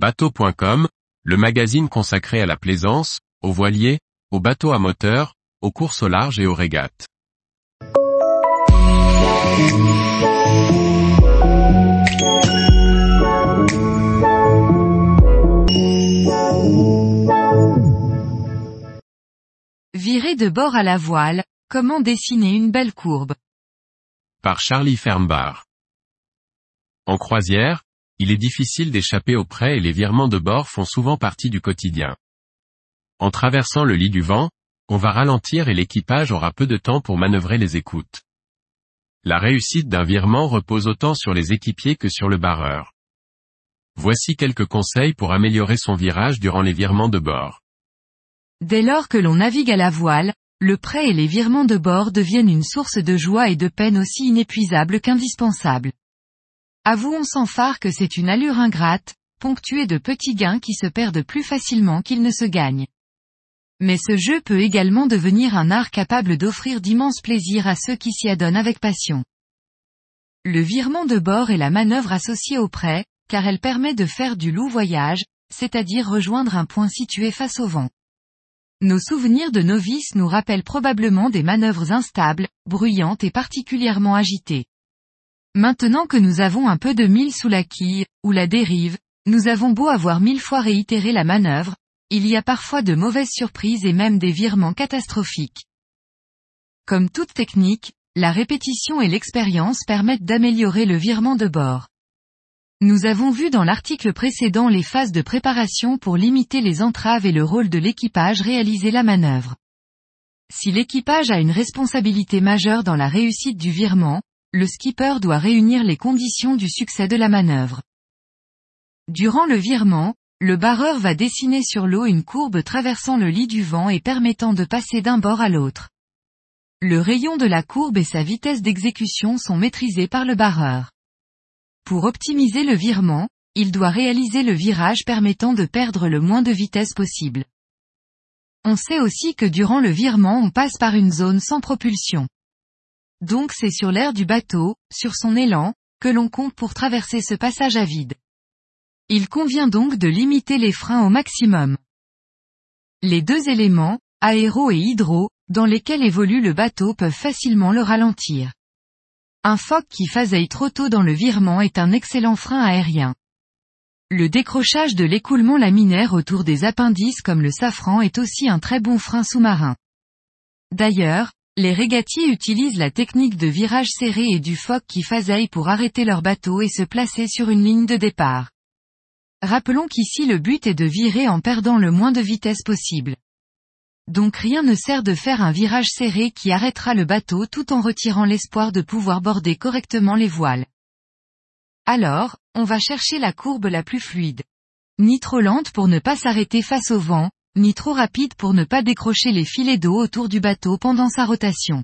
Bateau.com, le magazine consacré à la plaisance, aux voiliers, aux bateaux à moteur, aux courses au large et aux régates. Virer de bord à la voile, comment dessiner une belle courbe? Par Charlie Fernbar. En croisière, il est difficile d'échapper aux prêts et les virements de bord font souvent partie du quotidien. En traversant le lit du vent, on va ralentir et l'équipage aura peu de temps pour manœuvrer les écoutes. La réussite d'un virement repose autant sur les équipiers que sur le barreur. Voici quelques conseils pour améliorer son virage durant les virements de bord. Dès lors que l'on navigue à la voile, le prêt et les virements de bord deviennent une source de joie et de peine aussi inépuisable qu'indispensable. Avouons sans phare que c'est une allure ingrate, ponctuée de petits gains qui se perdent plus facilement qu'ils ne se gagnent. Mais ce jeu peut également devenir un art capable d'offrir d'immenses plaisirs à ceux qui s'y adonnent avec passion. Le virement de bord est la manœuvre associée au prêt, car elle permet de faire du loup voyage, c'est-à-dire rejoindre un point situé face au vent. Nos souvenirs de novices nous rappellent probablement des manœuvres instables, bruyantes et particulièrement agitées. Maintenant que nous avons un peu de mille sous la quille, ou la dérive, nous avons beau avoir mille fois réitéré la manœuvre, il y a parfois de mauvaises surprises et même des virements catastrophiques. Comme toute technique, la répétition et l'expérience permettent d'améliorer le virement de bord. Nous avons vu dans l'article précédent les phases de préparation pour limiter les entraves et le rôle de l'équipage réaliser la manœuvre. Si l'équipage a une responsabilité majeure dans la réussite du virement, le skipper doit réunir les conditions du succès de la manœuvre. Durant le virement, le barreur va dessiner sur l'eau une courbe traversant le lit du vent et permettant de passer d'un bord à l'autre. Le rayon de la courbe et sa vitesse d'exécution sont maîtrisés par le barreur. Pour optimiser le virement, il doit réaliser le virage permettant de perdre le moins de vitesse possible. On sait aussi que durant le virement on passe par une zone sans propulsion. Donc c'est sur l'air du bateau, sur son élan, que l'on compte pour traverser ce passage à vide. Il convient donc de limiter les freins au maximum. Les deux éléments, aéro et hydro, dans lesquels évolue le bateau peuvent facilement le ralentir. Un foc qui phaseille trop tôt dans le virement est un excellent frein aérien. Le décrochage de l'écoulement laminaire autour des appendices comme le safran est aussi un très bon frein sous-marin. D'ailleurs, les régatiers utilisent la technique de virage serré et du foc qui phaseille pour arrêter leur bateau et se placer sur une ligne de départ. Rappelons qu'ici le but est de virer en perdant le moins de vitesse possible. Donc rien ne sert de faire un virage serré qui arrêtera le bateau tout en retirant l'espoir de pouvoir border correctement les voiles. Alors, on va chercher la courbe la plus fluide. Ni trop lente pour ne pas s'arrêter face au vent, ni trop rapide pour ne pas décrocher les filets d'eau autour du bateau pendant sa rotation.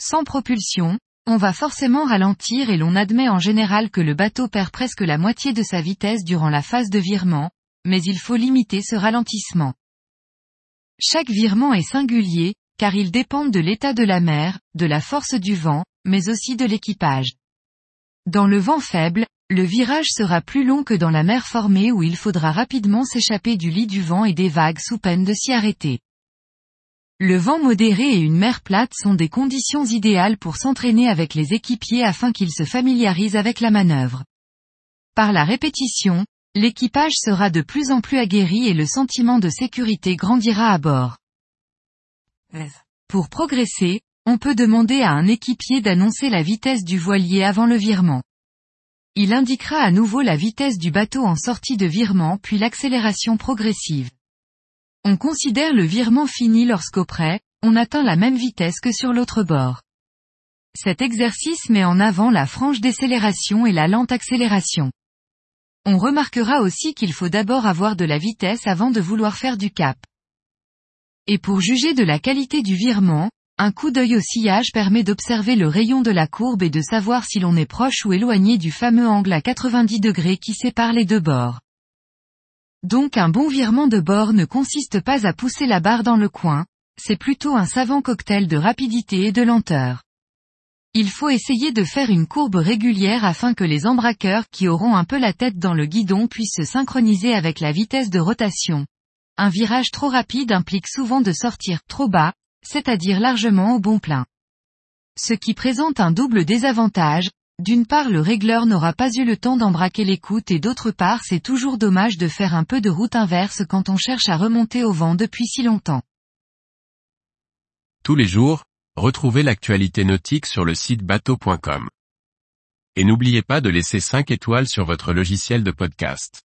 Sans propulsion, on va forcément ralentir et l'on admet en général que le bateau perd presque la moitié de sa vitesse durant la phase de virement, mais il faut limiter ce ralentissement. Chaque virement est singulier, car il dépend de l'état de la mer, de la force du vent, mais aussi de l'équipage. Dans le vent faible, le virage sera plus long que dans la mer formée où il faudra rapidement s'échapper du lit du vent et des vagues sous peine de s'y arrêter. Le vent modéré et une mer plate sont des conditions idéales pour s'entraîner avec les équipiers afin qu'ils se familiarisent avec la manœuvre. Par la répétition, l'équipage sera de plus en plus aguerri et le sentiment de sécurité grandira à bord. Pour progresser, on peut demander à un équipier d'annoncer la vitesse du voilier avant le virement. Il indiquera à nouveau la vitesse du bateau en sortie de virement puis l'accélération progressive. On considère le virement fini lorsqu'au près, on atteint la même vitesse que sur l'autre bord. Cet exercice met en avant la franche décélération et la lente accélération. On remarquera aussi qu'il faut d'abord avoir de la vitesse avant de vouloir faire du cap. Et pour juger de la qualité du virement, un coup d'œil au sillage permet d'observer le rayon de la courbe et de savoir si l'on est proche ou éloigné du fameux angle à 90 degrés qui sépare les deux bords. Donc un bon virement de bord ne consiste pas à pousser la barre dans le coin, c'est plutôt un savant cocktail de rapidité et de lenteur. Il faut essayer de faire une courbe régulière afin que les embraqueurs qui auront un peu la tête dans le guidon puissent se synchroniser avec la vitesse de rotation. Un virage trop rapide implique souvent de sortir trop bas, c'est-à-dire largement au bon plein. Ce qui présente un double désavantage, d'une part le régleur n'aura pas eu le temps d'embraquer l'écoute et d'autre part c'est toujours dommage de faire un peu de route inverse quand on cherche à remonter au vent depuis si longtemps. Tous les jours, retrouvez l'actualité nautique sur le site bateau.com. Et n'oubliez pas de laisser 5 étoiles sur votre logiciel de podcast.